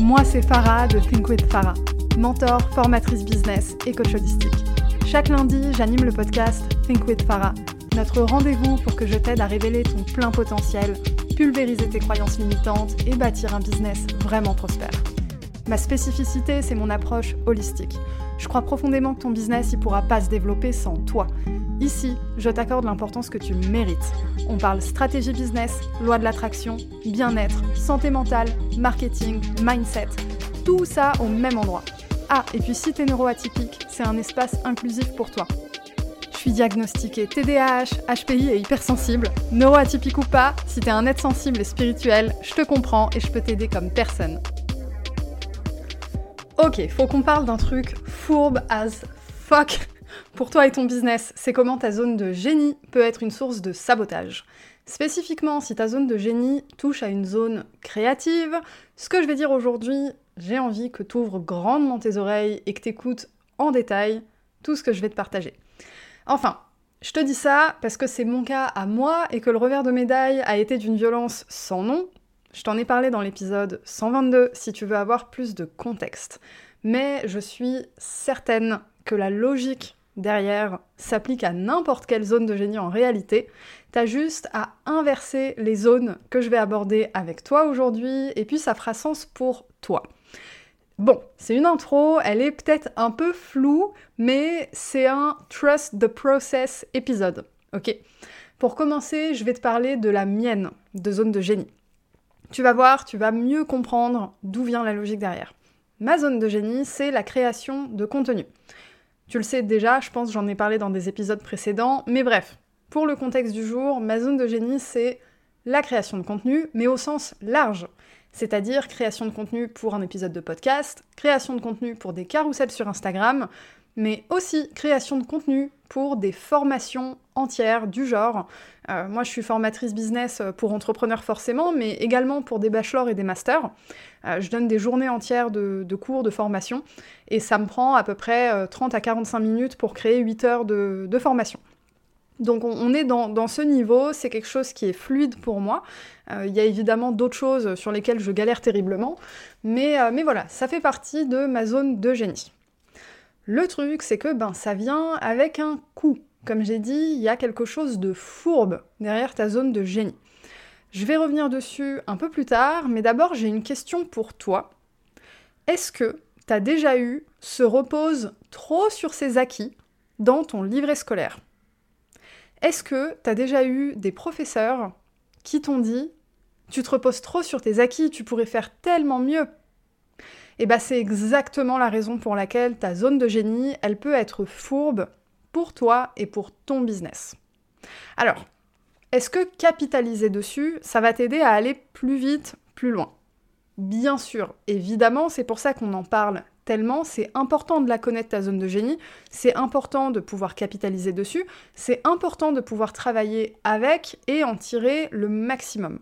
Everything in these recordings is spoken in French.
Moi, c'est Farah de Think with Farah, mentor, formatrice business et coach holistique. Chaque lundi, j'anime le podcast Think with Farah, notre rendez-vous pour que je t'aide à révéler ton plein potentiel, pulvériser tes croyances limitantes et bâtir un business vraiment prospère. Ma spécificité, c'est mon approche holistique. Je crois profondément que ton business ne pourra pas se développer sans toi. Ici, je t'accorde l'importance que tu mérites. On parle stratégie business, loi de l'attraction, bien-être, santé mentale, marketing, mindset. Tout ça au même endroit. Ah, et puis si t'es neuroatypique, c'est un espace inclusif pour toi. Je suis diagnostiquée TDAH, HPI et hypersensible. Neuroatypique ou pas, si t'es un être sensible et spirituel, je te comprends et je peux t'aider comme personne. Ok, faut qu'on parle d'un truc fourbe as fuck pour toi et ton business. C'est comment ta zone de génie peut être une source de sabotage. Spécifiquement, si ta zone de génie touche à une zone créative, ce que je vais dire aujourd'hui, j'ai envie que tu ouvres grandement tes oreilles et que tu écoutes en détail tout ce que je vais te partager. Enfin, je te dis ça parce que c'est mon cas à moi et que le revers de médaille a été d'une violence sans nom. Je t'en ai parlé dans l'épisode 122 si tu veux avoir plus de contexte. Mais je suis certaine que la logique derrière s'applique à n'importe quelle zone de génie en réalité. T'as juste à inverser les zones que je vais aborder avec toi aujourd'hui et puis ça fera sens pour toi. Bon, c'est une intro, elle est peut-être un peu floue, mais c'est un Trust the Process épisode. Ok Pour commencer, je vais te parler de la mienne de zone de génie. Tu vas voir, tu vas mieux comprendre d'où vient la logique derrière. Ma zone de génie, c'est la création de contenu. Tu le sais déjà, je pense j'en ai parlé dans des épisodes précédents, mais bref, pour le contexte du jour, ma zone de génie, c'est la création de contenu, mais au sens large. C'est-à-dire création de contenu pour un épisode de podcast, création de contenu pour des carousels sur Instagram, mais aussi création de contenu pour des formations entières du genre. Euh, moi, je suis formatrice business pour entrepreneurs forcément, mais également pour des bachelors et des masters. Euh, je donne des journées entières de, cours, de formation, et ça me prend à peu près 30 euh, à 45 minutes pour créer 8 heures de, formation. Donc on, est dans, ce niveau, c'est quelque chose qui est fluide pour moi. Il y a évidemment d'autres choses sur lesquelles je galère terriblement, mais, mais voilà, ça fait partie de ma zone de génie. Le truc, c'est que ben, ça vient avec un coût. Comme j'ai dit, il y a quelque chose de fourbe derrière ta zone de génie. Je vais revenir dessus un peu plus tard, mais d'abord j'ai une question pour toi. Est-ce que tu as déjà eu se repose trop sur ses acquis dans ton livret scolaire? Est-ce que tu as déjà eu des professeurs qui t'ont dit tu te reposes trop sur tes acquis, tu pourrais faire tellement mieux et ben, c'est exactement la raison pour laquelle ta zone de génie, elle peut être fourbe pour toi et pour ton business. Alors, est-ce que capitaliser dessus, ça va t'aider à aller plus vite, plus loin? Bien sûr, évidemment, c'est pour ça qu'on en parle tellement, c'est important de la connaître ta zone de génie, c'est important de pouvoir capitaliser dessus, c'est important de pouvoir travailler avec et en tirer le maximum.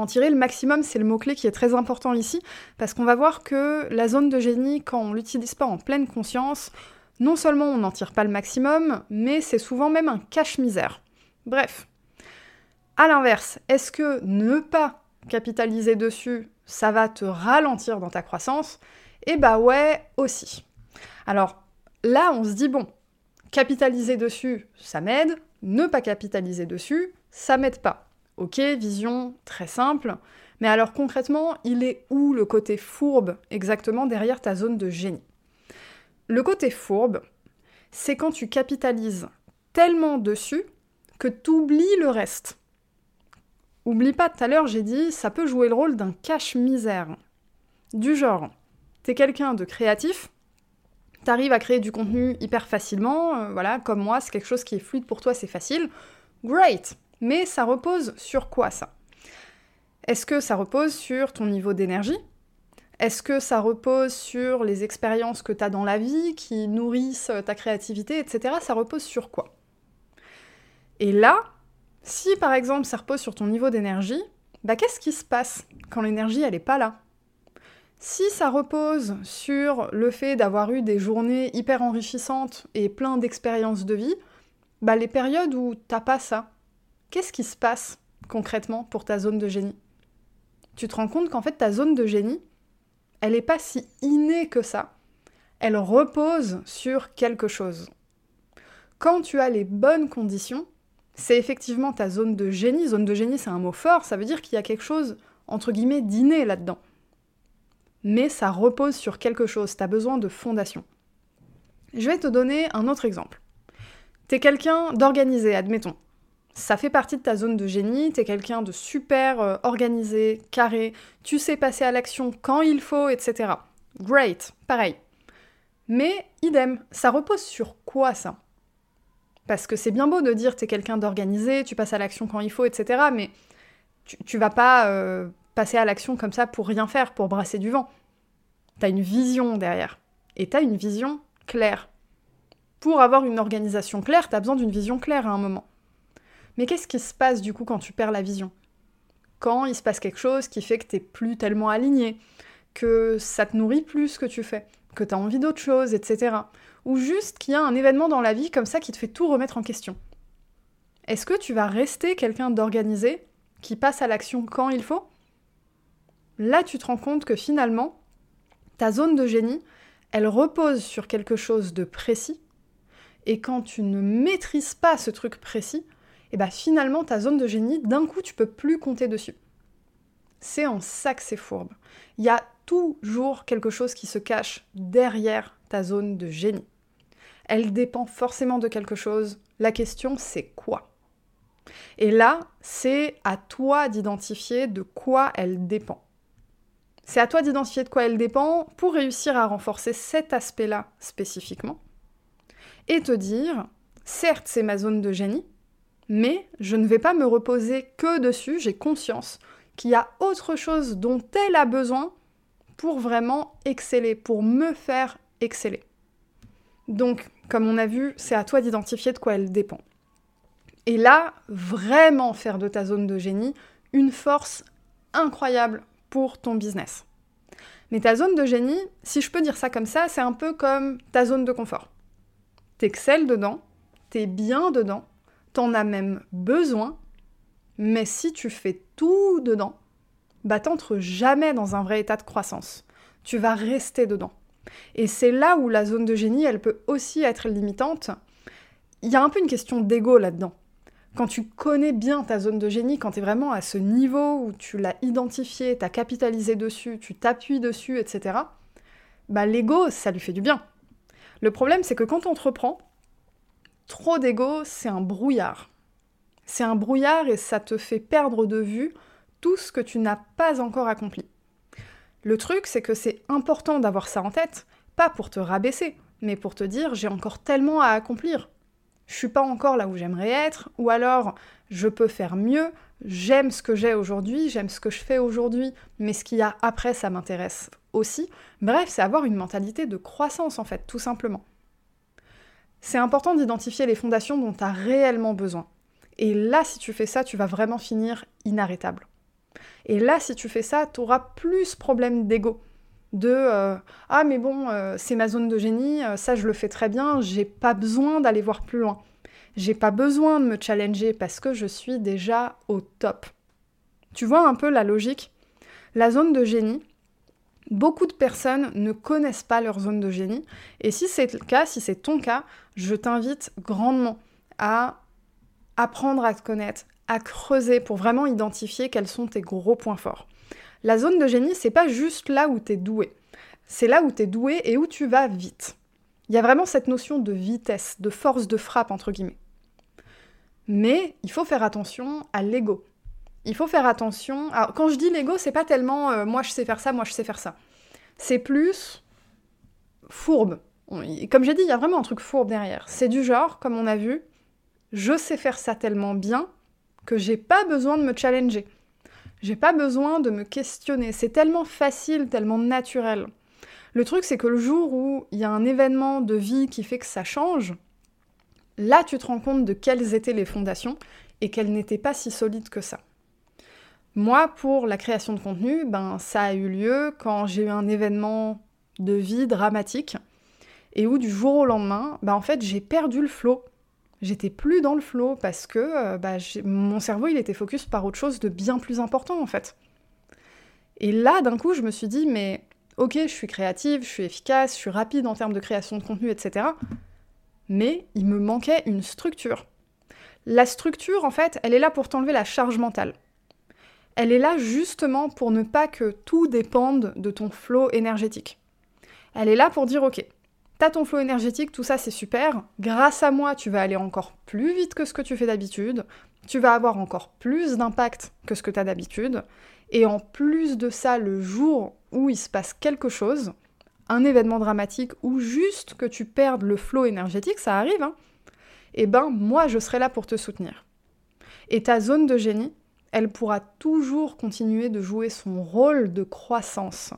En tirer le maximum, c'est le mot-clé qui est très important ici, parce qu'on va voir que la zone de génie, quand on l'utilise pas en pleine conscience, non seulement on n'en tire pas le maximum, mais c'est souvent même un cache-misère. Bref. À l'inverse, est-ce que ne pas capitaliser dessus, ça va te ralentir dans ta croissance? Eh bah ouais, aussi. Alors là, on se dit, bon, capitaliser dessus, ça m'aide, ne pas capitaliser dessus, ça m'aide pas. Ok, vision très simple. Mais alors concrètement, il est où le côté fourbe exactement derrière ta zone de génie? Le côté fourbe, c'est quand tu capitalises tellement dessus que tu oublies le reste. Oublie pas, tout à l'heure j'ai dit, ça peut jouer le rôle d'un cache-misère. Du genre, t'es quelqu'un de créatif, t'arrives à créer du contenu hyper facilement, euh, voilà, comme moi, c'est quelque chose qui est fluide pour toi, c'est facile. Great mais ça repose sur quoi ça? Est-ce que ça repose sur ton niveau d'énergie? Est-ce que ça repose sur les expériences que tu as dans la vie qui nourrissent ta créativité, etc. Ça repose sur quoi? Et là, si par exemple ça repose sur ton niveau d'énergie, bah qu'est-ce qui se passe quand l'énergie elle est pas là? Si ça repose sur le fait d'avoir eu des journées hyper enrichissantes et plein d'expériences de vie, bah les périodes où t'as pas ça, qu'est-ce qui se passe concrètement pour ta zone de génie? Tu te rends compte qu'en fait ta zone de génie, elle n'est pas si innée que ça. Elle repose sur quelque chose. Quand tu as les bonnes conditions, c'est effectivement ta zone de génie. Zone de génie, c'est un mot fort, ça veut dire qu'il y a quelque chose, entre guillemets, d'inné là-dedans. Mais ça repose sur quelque chose, tu as besoin de fondation. Je vais te donner un autre exemple. T'es quelqu'un d'organisé, admettons. Ça fait partie de ta zone de génie, t'es quelqu'un de super euh, organisé, carré, tu sais passer à l'action quand il faut, etc. Great, pareil. Mais idem, ça repose sur quoi ça? Parce que c'est bien beau de dire t'es quelqu'un d'organisé, tu passes à l'action quand il faut, etc. Mais tu, vas pas euh, passer à l'action comme ça pour rien faire, pour brasser du vent. T'as une vision derrière. Et t'as une vision claire. Pour avoir une organisation claire, t'as besoin d'une vision claire à un moment. Mais qu'est-ce qui se passe du coup quand tu perds la vision? Quand il se passe quelque chose qui fait que t'es plus tellement aligné, que ça te nourrit plus ce que tu fais, que t'as envie d'autre chose, etc ou juste qu'il y a un événement dans la vie comme ça qui te fait tout remettre en question. Est-ce que tu vas rester quelqu'un d'organisé, qui passe à l'action quand il faut? Là, tu te rends compte que finalement, ta zone de génie, elle repose sur quelque chose de précis, et quand tu ne maîtrises pas ce truc précis, et ben finalement, ta zone de génie, d'un coup, tu peux plus compter dessus. C'est en ça que c'est fourbe. Il y a toujours quelque chose qui se cache derrière ta zone de génie. Elle dépend forcément de quelque chose. La question, c'est quoi? Et là, c'est à toi d'identifier de quoi elle dépend. C'est à toi d'identifier de quoi elle dépend pour réussir à renforcer cet aspect-là spécifiquement. Et te dire, certes, c'est ma zone de génie, mais je ne vais pas me reposer que dessus, j'ai conscience qu'il y a autre chose dont elle a besoin pour vraiment exceller, pour me faire exceller. Donc, comme on a vu, c'est à toi d'identifier de quoi elle dépend. Et là, vraiment faire de ta zone de génie une force incroyable pour ton business. Mais ta zone de génie, si je peux dire ça comme ça, c'est un peu comme ta zone de confort. T'excelles dedans, t'es bien dedans, t'en as même besoin, mais si tu fais tout dedans, bah t'entres jamais dans un vrai état de croissance. Tu vas rester dedans. Et c'est là où la zone de génie, elle peut aussi être limitante. Il y a un peu une question d'ego là-dedans. Quand tu connais bien ta zone de génie, quand tu es vraiment à ce niveau où tu l'as identifié, tu as capitalisé dessus, tu t'appuies dessus, etc., bah l'ego, ça lui fait du bien. Le problème, c'est que quand on te reprend, trop d'ego, c'est un brouillard. C'est un brouillard et ça te fait perdre de vue tout ce que tu n'as pas encore accompli. Le truc, c'est que c'est important d'avoir ça en tête, pas pour te rabaisser, mais pour te dire j'ai encore tellement à accomplir. Je suis pas encore là où j'aimerais être, ou alors je peux faire mieux, j'aime ce que j'ai aujourd'hui, j'aime ce que je fais aujourd'hui, mais ce qu'il y a après, ça m'intéresse aussi. Bref, c'est avoir une mentalité de croissance en fait, tout simplement. C'est important d'identifier les fondations dont tu as réellement besoin. Et là, si tu fais ça, tu vas vraiment finir inarrêtable. Et là, si tu fais ça, tu auras plus problème d'ego. De euh, ah mais bon euh, c'est ma zone de génie euh, ça je le fais très bien j'ai pas besoin d'aller voir plus loin j'ai pas besoin de me challenger parce que je suis déjà au top tu vois un peu la logique? La zone de génie beaucoup de personnes ne connaissent pas leur zone de génie et si c'est le cas si c'est ton cas je t'invite grandement à apprendre à te connaître à creuser pour vraiment identifier quels sont tes gros points forts. La zone de génie, c'est pas juste là où tu es doué. C'est là où tu es doué et où tu vas vite. Il y a vraiment cette notion de vitesse, de force de frappe, entre guillemets. Mais il faut faire attention à l'ego. Il faut faire attention. Alors, quand je dis l'ego, c'est pas tellement euh, moi je sais faire ça, moi je sais faire ça. C'est plus fourbe. Comme j'ai dit, il y a vraiment un truc fourbe derrière. C'est du genre, comme on a vu, je sais faire ça tellement bien que j'ai pas besoin de me challenger. J'ai pas besoin de me questionner. C'est tellement facile, tellement naturel. Le truc, c'est que le jour où il y a un événement de vie qui fait que ça change, là, tu te rends compte de quelles étaient les fondations et qu'elles n'étaient pas si solides que ça. Moi, pour la création de contenu, ben, ça a eu lieu quand j'ai eu un événement de vie dramatique et où du jour au lendemain, ben, en fait, j'ai perdu le flow. J'étais plus dans le flow parce que euh, bah, mon cerveau, il était focus par autre chose de bien plus important, en fait. Et là, d'un coup, je me suis dit, mais ok, je suis créative, je suis efficace, je suis rapide en termes de création de contenu, etc. Mais il me manquait une structure. La structure, en fait, elle est là pour t'enlever la charge mentale. Elle est là justement pour ne pas que tout dépende de ton flot énergétique. Elle est là pour dire ok, t'as ton flot énergétique, tout ça c'est super, grâce à moi tu vas aller encore plus vite que ce que tu fais d'habitude, tu vas avoir encore plus d'impact que ce que tu as d'habitude, et en plus de ça, le jour où il se passe quelque chose, un événement dramatique ou juste que tu perdes le flot énergétique, ça arrive, hein, eh ben moi je serai là pour te soutenir. Et ta zone de génie, elle pourra toujours continuer de jouer son rôle de croissance,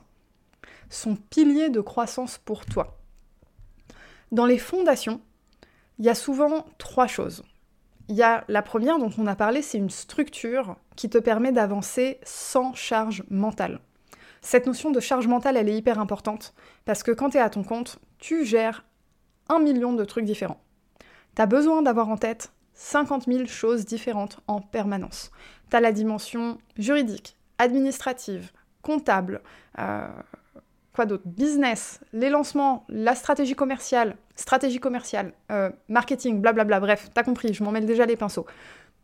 son pilier de croissance pour toi. Dans les fondations, il y a souvent trois choses. Il y a la première dont on a parlé, c'est une structure qui te permet d'avancer sans charge mentale. Cette notion de charge mentale, elle est hyper importante parce que quand tu es à ton compte, tu gères un million de trucs différents. Tu as besoin d'avoir en tête 50 000 choses différentes en permanence. Tu as la dimension juridique, administrative, comptable, euh, quoi d'autre Business, les lancements, la stratégie commerciale, stratégie commerciale, euh, marketing, blablabla, bref, t'as compris, je m'en mêle déjà les pinceaux.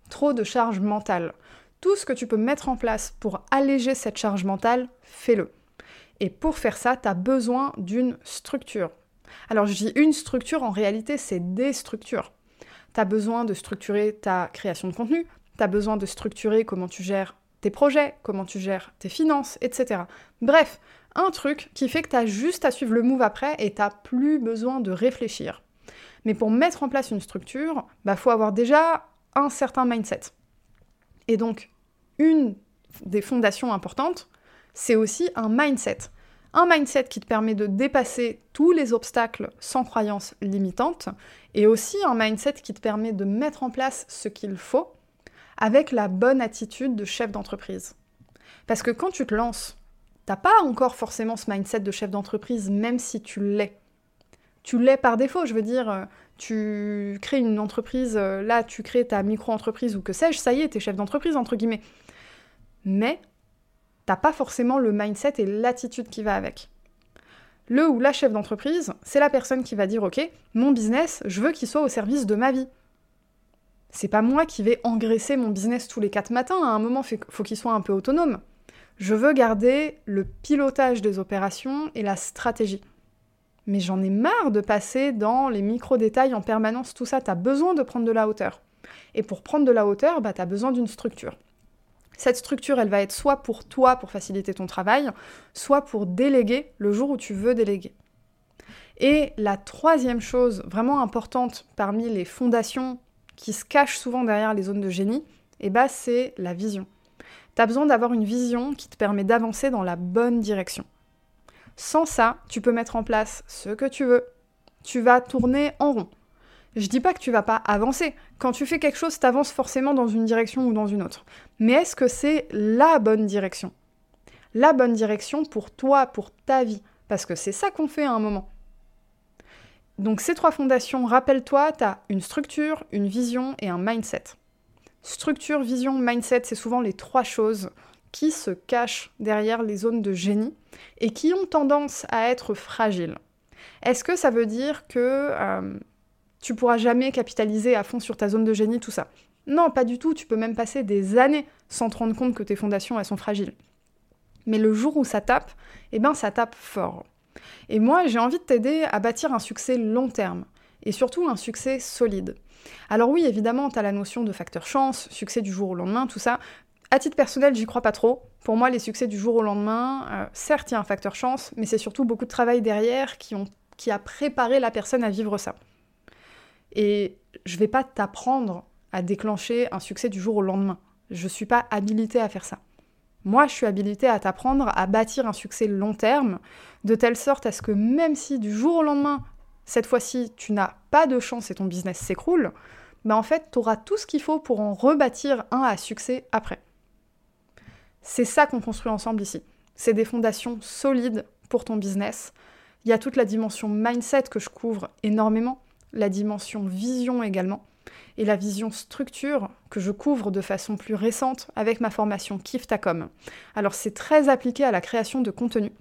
Trop de charge mentale. Tout ce que tu peux mettre en place pour alléger cette charge mentale, fais-le. Et pour faire ça, tu as besoin d'une structure. Alors je dis une structure, en réalité c'est des structures. Tu as besoin de structurer ta création de contenu, tu as besoin de structurer comment tu gères tes projets, comment tu gères tes finances, etc. Bref, un truc qui fait que tu as juste à suivre le move après et tu plus besoin de réfléchir. Mais pour mettre en place une structure, bah faut avoir déjà un certain mindset. Et donc, une des fondations importantes, c'est aussi un mindset. Un mindset qui te permet de dépasser tous les obstacles sans croyances limitantes, et aussi un mindset qui te permet de mettre en place ce qu'il faut avec la bonne attitude de chef d'entreprise. Parce que quand tu te lances, t'as pas encore forcément ce mindset de chef d'entreprise, même si tu l'es. Tu l'es par défaut, je veux dire, euh, tu crées une entreprise, euh, là tu crées ta micro-entreprise ou que sais-je, ça y est, t'es chef d'entreprise, entre guillemets. Mais t'as pas forcément le mindset et l'attitude qui va avec. Le ou la chef d'entreprise, c'est la personne qui va dire ok, mon business, je veux qu'il soit au service de ma vie. C'est pas moi qui vais engraisser mon business tous les quatre matins, à un moment, faut qu'il soit un peu autonome. Je veux garder le pilotage des opérations et la stratégie. Mais j'en ai marre de passer dans les micro-détails en permanence, tout ça, t'as besoin de prendre de la hauteur. Et pour prendre de la hauteur, bah, t'as besoin d'une structure. Cette structure, elle va être soit pour toi, pour faciliter ton travail, soit pour déléguer le jour où tu veux déléguer. Et la troisième chose vraiment importante parmi les fondations qui se cachent souvent derrière les zones de génie, eh ben, c'est la vision. Tu as besoin d'avoir une vision qui te permet d'avancer dans la bonne direction. Sans ça, tu peux mettre en place ce que tu veux. Tu vas tourner en rond. Je dis pas que tu vas pas avancer. Quand tu fais quelque chose, tu avances forcément dans une direction ou dans une autre. Mais est-ce que c'est la bonne direction? La bonne direction pour toi, pour ta vie. Parce que c'est ça qu'on fait à un moment. Donc ces trois fondations, rappelle-toi, tu as une structure, une vision et un mindset. Structure, vision, mindset, c'est souvent les trois choses qui se cachent derrière les zones de génie et qui ont tendance à être fragiles. Est-ce que ça veut dire que euh, tu pourras jamais capitaliser à fond sur ta zone de génie, tout ça? Non, pas du tout, tu peux même passer des années sans te rendre compte que tes fondations, elles sont fragiles. Mais le jour où ça tape, eh ben ça tape fort. Et moi, j'ai envie de t'aider à bâtir un succès long terme, et surtout un succès solide. Alors oui, évidemment, tu as la notion de facteur chance, succès du jour au lendemain, tout ça. À titre personnel, j'y crois pas trop. Pour moi, les succès du jour au lendemain, euh, certes, il y a un facteur chance, mais c'est surtout beaucoup de travail derrière qui, qui a préparé la personne à vivre ça. Et je vais pas t'apprendre à déclencher un succès du jour au lendemain. Je suis pas habilitée à faire ça. Moi, je suis habilitée à t'apprendre à bâtir un succès long terme, de telle sorte à ce que même si du jour au lendemain, cette fois-ci, tu n'as pas de chance et ton business s'écroule, ben en fait, tu auras tout ce qu'il faut pour en rebâtir un à succès après. C'est ça qu'on construit ensemble ici. C'est des fondations solides pour ton business. Il y a toute la dimension mindset que je couvre énormément, la dimension vision également, et la vision structure que je couvre de façon plus récente avec ma formation Kiftacom. Alors c'est très appliqué à la création de contenu.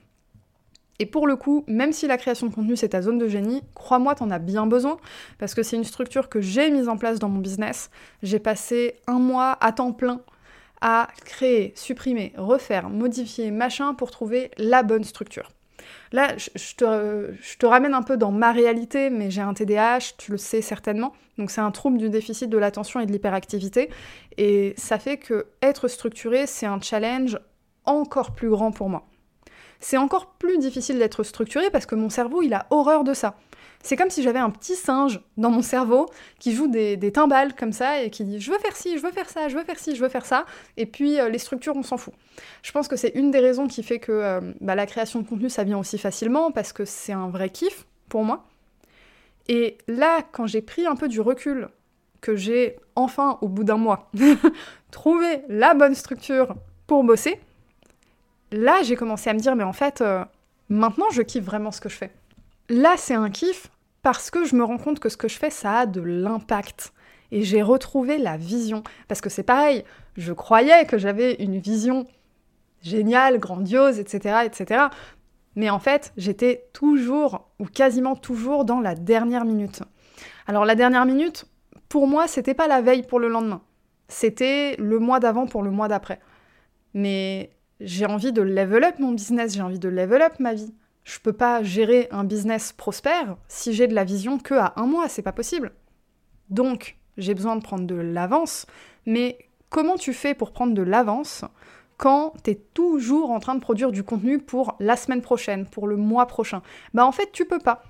Et pour le coup, même si la création de contenu c'est ta zone de génie, crois-moi, t'en as bien besoin, parce que c'est une structure que j'ai mise en place dans mon business. J'ai passé un mois à temps plein à créer, supprimer, refaire, modifier, machin, pour trouver la bonne structure. Là, je, te, ramène un peu dans ma réalité, mais j'ai un TDAH, tu le sais certainement. Donc c'est un trouble du déficit de l'attention et de l'hyperactivité. Et ça fait que être structuré, c'est un challenge encore plus grand pour moi. C'est encore plus difficile d'être structuré parce que mon cerveau, il a horreur de ça. C'est comme si j'avais un petit singe dans mon cerveau qui joue des, timbales comme ça et qui dit je veux faire ci, je veux faire ça, je veux faire ci, je veux faire ça. Et puis euh, les structures, on s'en fout. Je pense que c'est une des raisons qui fait que euh, bah, la création de contenu, ça vient aussi facilement parce que c'est un vrai kiff pour moi. Et là, quand j'ai pris un peu du recul, que j'ai enfin, au bout d'un mois, trouvé la bonne structure pour bosser, là, j'ai commencé à me dire mais en fait, euh, maintenant, je kiffe vraiment ce que je fais. Là, c'est un kiff parce que je me rends compte que ce que je fais, ça a de l'impact. Et j'ai retrouvé la vision. Parce que c'est pareil, je croyais que j'avais une vision géniale, grandiose, etc., etc. Mais en fait, j'étais toujours, ou quasiment toujours, dans la dernière minute. Alors la dernière minute, pour moi, c'était pas la veille pour le lendemain. C'était le mois d'avant pour le mois d'après. Mais j'ai envie de level up mon business, j'ai envie de level up ma vie. Je peux pas gérer un business prospère si j'ai de la vision que à un mois, c'est pas possible. Donc, j'ai besoin de prendre de l'avance, mais comment tu fais pour prendre de l'avance quand tu es toujours en train de produire du contenu pour la semaine prochaine, pour le mois prochain? Bah en fait, tu peux pas.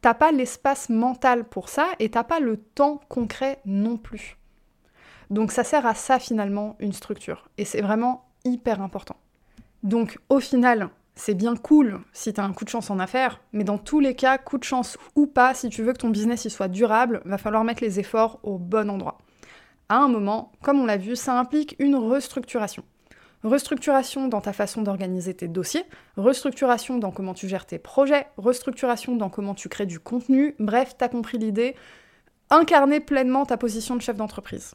T'as pas l'espace mental pour ça et t'as pas le temps concret non plus. Donc ça sert à ça finalement une structure. Et c'est vraiment hyper important. Donc au final, c'est bien cool si tu as un coup de chance en affaires, mais dans tous les cas, coup de chance ou pas, si tu veux que ton business il soit durable, va falloir mettre les efforts au bon endroit. À un moment, comme on l'a vu, ça implique une restructuration. Restructuration dans ta façon d'organiser tes dossiers, restructuration dans comment tu gères tes projets, restructuration dans comment tu crées du contenu, bref, t'as compris l'idée, incarner pleinement ta position de chef d'entreprise.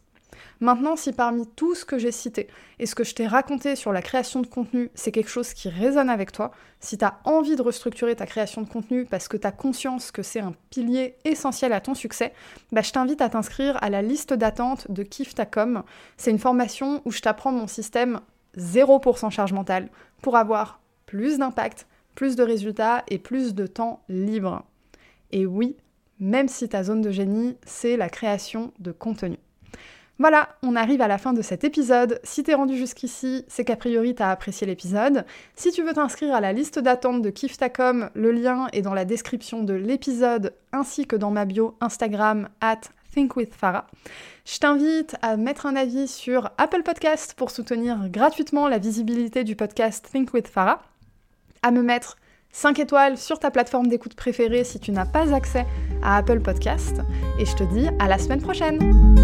Maintenant, si parmi tout ce que j'ai cité et ce que je t'ai raconté sur la création de contenu, c'est quelque chose qui résonne avec toi, si tu as envie de restructurer ta création de contenu parce que tu as conscience que c'est un pilier essentiel à ton succès, bah, je t'invite à t'inscrire à la liste d'attente de Kiftacom. C'est une formation où je t'apprends mon système 0% charge mentale pour avoir plus d'impact, plus de résultats et plus de temps libre. Et oui, même si ta zone de génie, c'est la création de contenu. Voilà, on arrive à la fin de cet épisode. Si t'es rendu jusqu'ici, c'est qu'a priori t'as apprécié l'épisode. Si tu veux t'inscrire à la liste d'attente de Kiftacom, le lien est dans la description de l'épisode ainsi que dans ma bio Instagram at thinkwithfarah. Je t'invite à mettre un avis sur Apple Podcast pour soutenir gratuitement la visibilité du podcast Think with Farah, à me mettre 5 étoiles sur ta plateforme d'écoute préférée si tu n'as pas accès à Apple Podcast, et je te dis à la semaine prochaine